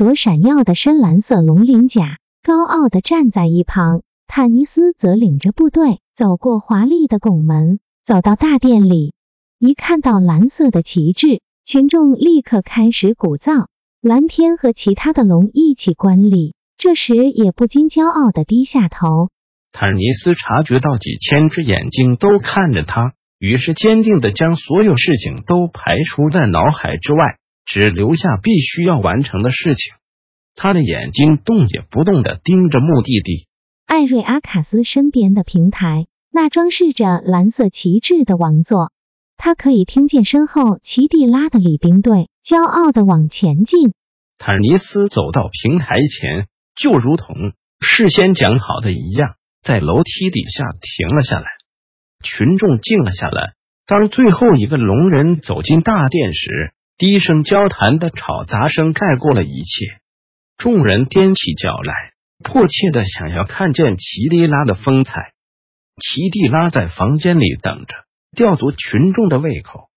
着闪耀的深蓝色龙鳞甲，高傲的站在一旁。坦尼斯则领着部队走过华丽的拱门，走到大殿里。一看到蓝色的旗帜，群众立刻开始鼓噪。蓝天和其他的龙一起观礼，这时也不禁骄傲的低下头。坦尼斯察觉到几千只眼睛都看着他，于是坚定的将所有事情都排除在脑海之外。只留下必须要完成的事情。他的眼睛动也不动的盯着目的地——艾瑞阿卡斯身边的平台，那装饰着蓝色旗帜的王座。他可以听见身后奇蒂拉的礼兵队骄傲的往前进。坦尼斯走到平台前，就如同事先讲好的一样，在楼梯底下停了下来。群众静了下来。当最后一个龙人走进大殿时，低声交谈的吵杂声盖过了一切，众人踮起脚来，迫切的想要看见奇蒂拉的风采。奇蒂拉在房间里等着，吊足群众的胃口。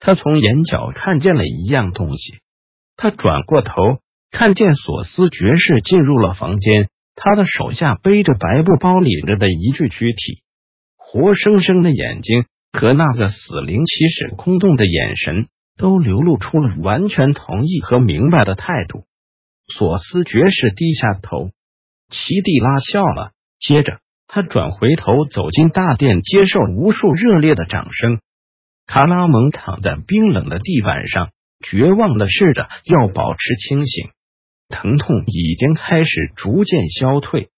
他从眼角看见了一样东西，他转过头，看见索斯爵士进入了房间，他的手下背着白布包里着的一具躯体，活生生的眼睛和那个死灵骑士空洞的眼神。都流露出了完全同意和明白的态度。索斯爵士低下头，奇蒂拉笑了，接着他转回头走进大殿，接受无数热烈的掌声。卡拉蒙躺在冰冷的地板上，绝望的试着要保持清醒。疼痛已经开始逐渐消退。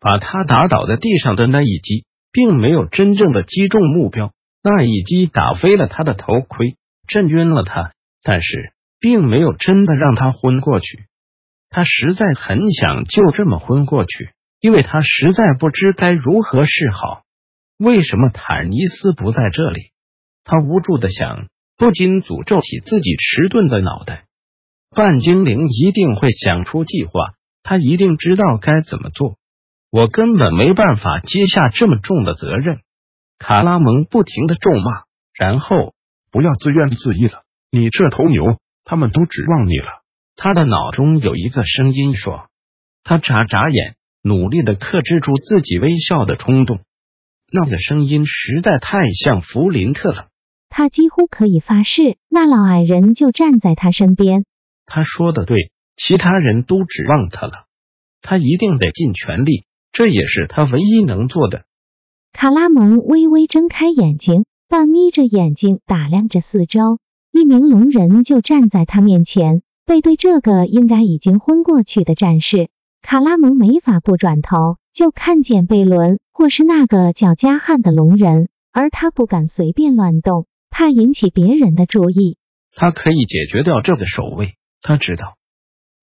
把他打倒在地上的那一击，并没有真正的击中目标，那一击打飞了他的头盔。震晕了他，但是并没有真的让他昏过去。他实在很想就这么昏过去，因为他实在不知该如何是好。为什么坦尼斯不在这里？他无助的想，不禁诅咒起自己迟钝的脑袋。半精灵一定会想出计划，他一定知道该怎么做。我根本没办法接下这么重的责任。卡拉蒙不停的咒骂，然后。不要自怨自艾了，你这头牛，他们都指望你了。他的脑中有一个声音说：“他眨眨眼，努力的克制住自己微笑的冲动。那个声音实在太像弗林特了。他几乎可以发誓，那老矮人就站在他身边。他说的对，其他人都指望他了，他一定得尽全力，这也是他唯一能做的。”卡拉蒙微微睁开眼睛。半眯着眼睛打量着四周，一名龙人就站在他面前，背对这个应该已经昏过去的战士。卡拉蒙没法不转头，就看见贝伦或是那个叫加汉的龙人，而他不敢随便乱动，怕引起别人的注意。他可以解决掉这个守卫，他知道。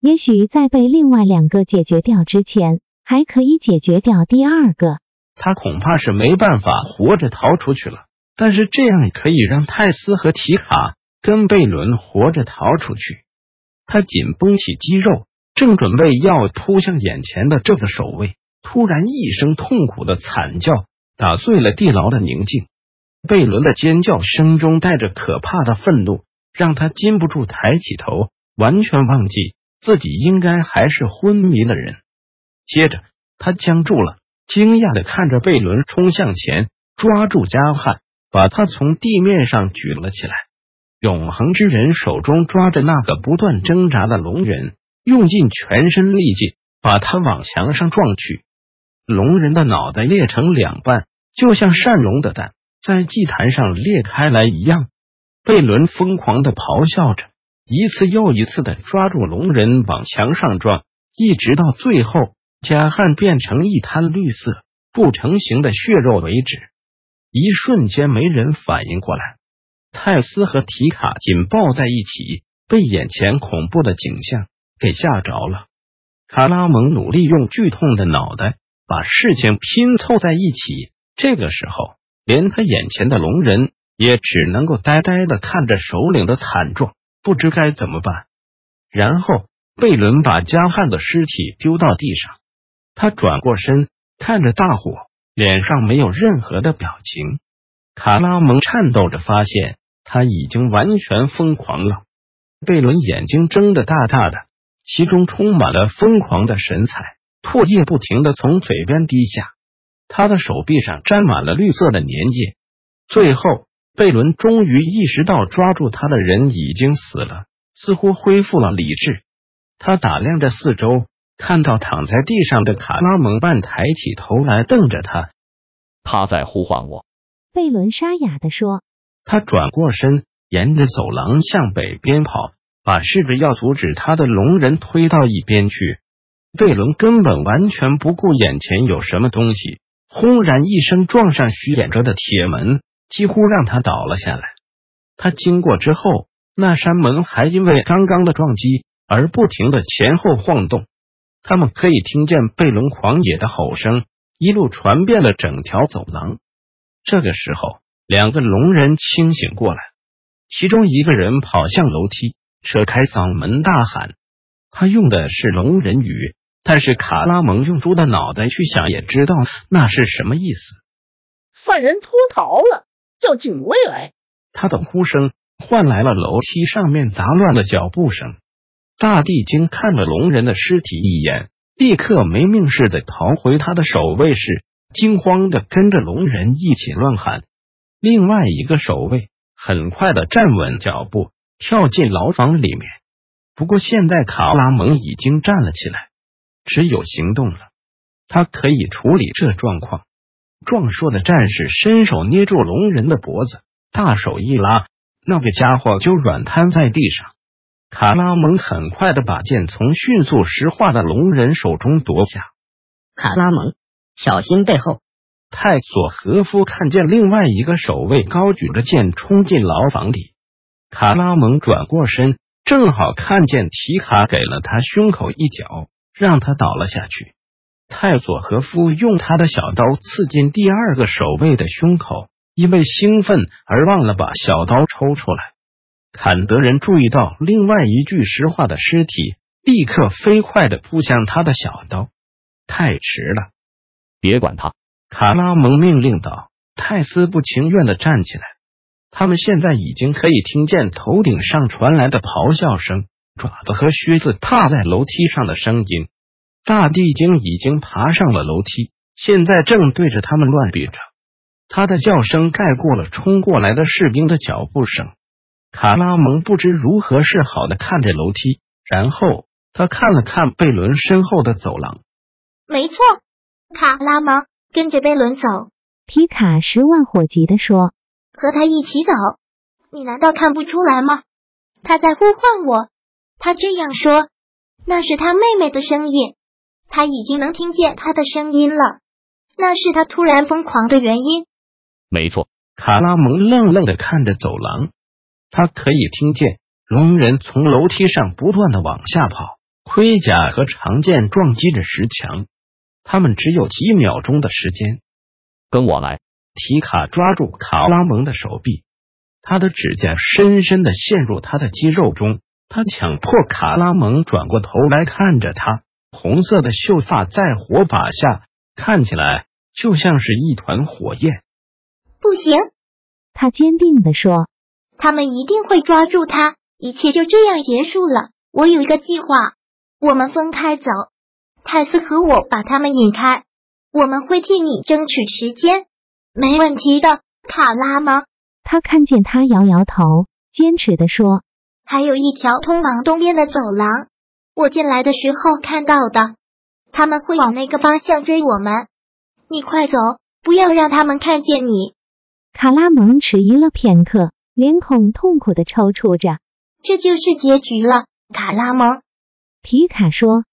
也许在被另外两个解决掉之前，还可以解决掉第二个。他恐怕是没办法活着逃出去了。但是这样可以让泰斯和提卡跟贝伦活着逃出去。他紧绷起肌肉，正准备要扑向眼前的这个守卫，突然一声痛苦的惨叫打碎了地牢的宁静。贝伦的尖叫声中带着可怕的愤怒，让他禁不住抬起头，完全忘记自己应该还是昏迷的人。接着他僵住了，惊讶的看着贝伦冲向前，抓住加汉。把他从地面上举了起来，永恒之人手中抓着那个不断挣扎的龙人，用尽全身力气把他往墙上撞去。龙人的脑袋裂成两半，就像善龙的蛋在祭坛上裂开来一样。贝伦疯狂的咆哮着，一次又一次的抓住龙人往墙上撞，一直到最后加汉变成一滩绿色不成形的血肉为止。一瞬间，没人反应过来。泰斯和提卡紧抱在一起，被眼前恐怖的景象给吓着了。卡拉蒙努力用剧痛的脑袋把事情拼凑在一起。这个时候，连他眼前的龙人也只能够呆呆的看着首领的惨状，不知该怎么办。然后，贝伦把加汉的尸体丢到地上，他转过身看着大火，脸上没有任何的表情。卡拉蒙颤抖着发现他已经完全疯狂了。贝伦眼睛睁得大大的，其中充满了疯狂的神采，唾液不停的从嘴边滴下。他的手臂上沾满了绿色的粘液。最后，贝伦终于意识到抓住他的人已经死了，似乎恢复了理智。他打量着四周，看到躺在地上的卡拉蒙，半抬起头来瞪着他。他在呼唤我。贝伦沙哑的说。他转过身，沿着走廊向北边跑，把试着要阻止他的龙人推到一边去。贝伦根本完全不顾眼前有什么东西。轰然一声撞上虚掩着的铁门，几乎让他倒了下来。他经过之后，那扇门还因为刚刚的撞击而不停的前后晃动。他们可以听见贝伦狂野的吼声一路传遍了整条走廊。这个时候，两个龙人清醒过来，其中一个人跑向楼梯，扯开嗓门大喊，他用的是龙人语。但是卡拉蒙用猪的脑袋去想，也知道那是什么意思。犯人脱逃了，叫警卫来。他的呼声换来了楼梯上面杂乱的脚步声。大地精看了龙人的尸体一眼，立刻没命似的逃回他的守卫室，惊慌的跟着龙人一起乱喊。另外一个守卫很快的站稳脚步，跳进牢房里面。不过现在卡拉蒙已经站了起来。只有行动了，他可以处理这状况。壮硕的战士伸手捏住龙人的脖子，大手一拉，那个家伙就软瘫在地上。卡拉蒙很快的把剑从迅速石化的龙人手中夺下。卡拉蒙，小心背后！泰索和夫看见另外一个守卫高举着剑冲进牢房里，卡拉蒙转过身，正好看见提卡给了他胸口一脚。让他倒了下去。泰索和夫用他的小刀刺进第二个守卫的胸口，因为兴奋而忘了把小刀抽出来。坎德人注意到另外一具石化的尸体，立刻飞快的扑向他的小刀。太迟了，别管他！卡拉蒙命令道。泰斯不情愿的站起来。他们现在已经可以听见头顶上传来的咆哮声。爪子和靴子踏在楼梯上的声音，大地精已经爬上了楼梯，现在正对着他们乱比着。他的叫声盖过了冲过来的士兵的脚步声。卡拉蒙不知如何是好的看着楼梯，然后他看了看贝伦身后的走廊。没错，卡拉蒙跟着贝伦走。皮卡十万火急的说：“和他一起走，你难道看不出来吗？他在呼唤我。”他这样说，那是他妹妹的声音，他已经能听见他的声音了。那是他突然疯狂的原因。没错，卡拉蒙愣愣的看着走廊，他可以听见龙人从楼梯上不断的往下跑，盔甲和长剑撞击着石墙。他们只有几秒钟的时间。跟我来，提卡抓住卡拉蒙的手臂，他的指甲深深的陷入他的肌肉中。他强迫卡拉蒙转过头来看着他，红色的秀发在火把下看起来就像是一团火焰。不行，他坚定的说：“他们一定会抓住他，一切就这样结束了。我有一个计划，我们分开走，泰斯和我把他们引开，我们会替你争取时间，没问题的，卡拉蒙。”他看见他摇摇头，坚持的说。还有一条通往东边的走廊，我进来的时候看到的。他们会往那个方向追我们，你快走，不要让他们看见你。卡拉蒙迟疑了片刻，脸孔痛苦的抽搐着。这就是结局了，卡拉蒙。皮卡说：“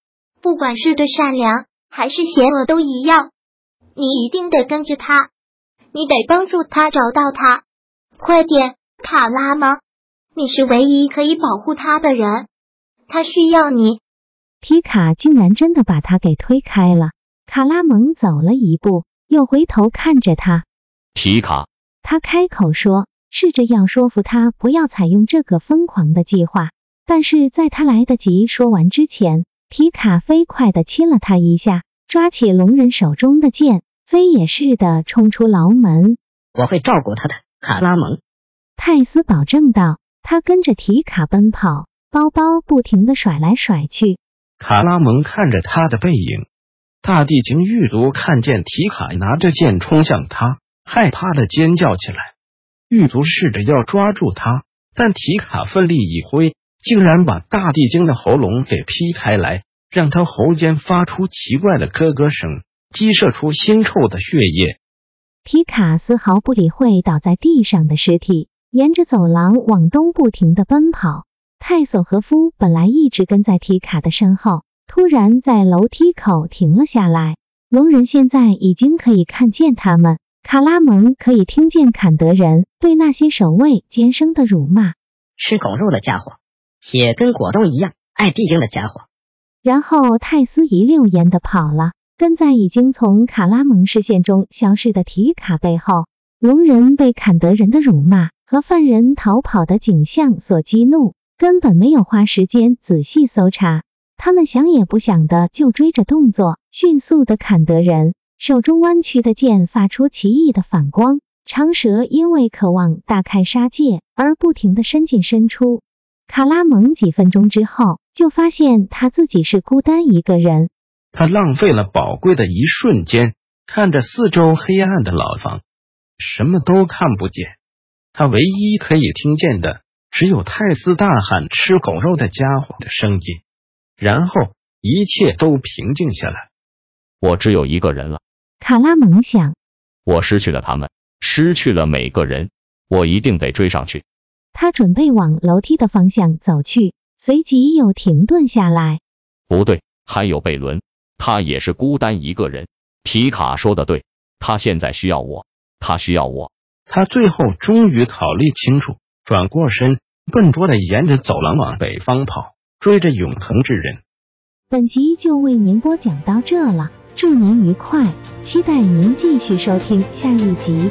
不管是对善良还是邪恶都一样，你一定得跟着他，你得帮助他找到他。快点，卡拉蒙。”你是唯一可以保护他的人，他需要你。皮卡竟然真的把他给推开了。卡拉蒙走了一步，又回头看着他。皮卡，他开口说，试着要说服他不要采用这个疯狂的计划。但是在他来得及说完之前，皮卡飞快的亲了他一下，抓起龙人手中的剑，飞也似的冲出牢门。我会照顾他的，卡拉蒙。泰斯保证道。他跟着提卡奔跑，包包不停的甩来甩去。卡拉蒙看着他的背影，大地精狱卒看见提卡拿着剑冲向他，害怕的尖叫起来。狱卒试着要抓住他，但提卡奋力一挥，竟然把大地精的喉咙给劈开来，让他喉间发出奇怪的咯咯声，激射出腥臭的血液。提卡丝毫不理会倒在地上的尸体。沿着走廊往东不停的奔跑，泰索和夫本来一直跟在提卡的身后，突然在楼梯口停了下来。龙人现在已经可以看见他们，卡拉蒙可以听见坎德人对那些守卫尖声的辱骂：“吃狗肉的家伙，血跟果冻一样爱地精的家伙。”然后泰斯一溜烟的跑了，跟在已经从卡拉蒙视线中消失的提卡背后。龙人被坎德人的辱骂。和犯人逃跑的景象所激怒，根本没有花时间仔细搜查。他们想也不想的就追着动作迅速的坎德人，手中弯曲的剑发出奇异的反光，长蛇因为渴望大开杀戒而不停的伸进伸出。卡拉蒙几分钟之后就发现他自己是孤单一个人，他浪费了宝贵的一瞬间，看着四周黑暗的牢房，什么都看不见。他唯一可以听见的，只有泰斯大喊“吃狗肉的家伙”的声音，然后一切都平静下来。我只有一个人了，卡拉蒙想。我失去了他们，失去了每个人，我一定得追上去。他准备往楼梯的方向走去，随即又停顿下来。不对，还有贝伦，他也是孤单一个人。皮卡说的对，他现在需要我，他需要我。他最后终于考虑清楚，转过身，笨拙的沿着走廊往北方跑，追着永恒之人。本集就为您播讲到这了，祝您愉快，期待您继续收听下一集。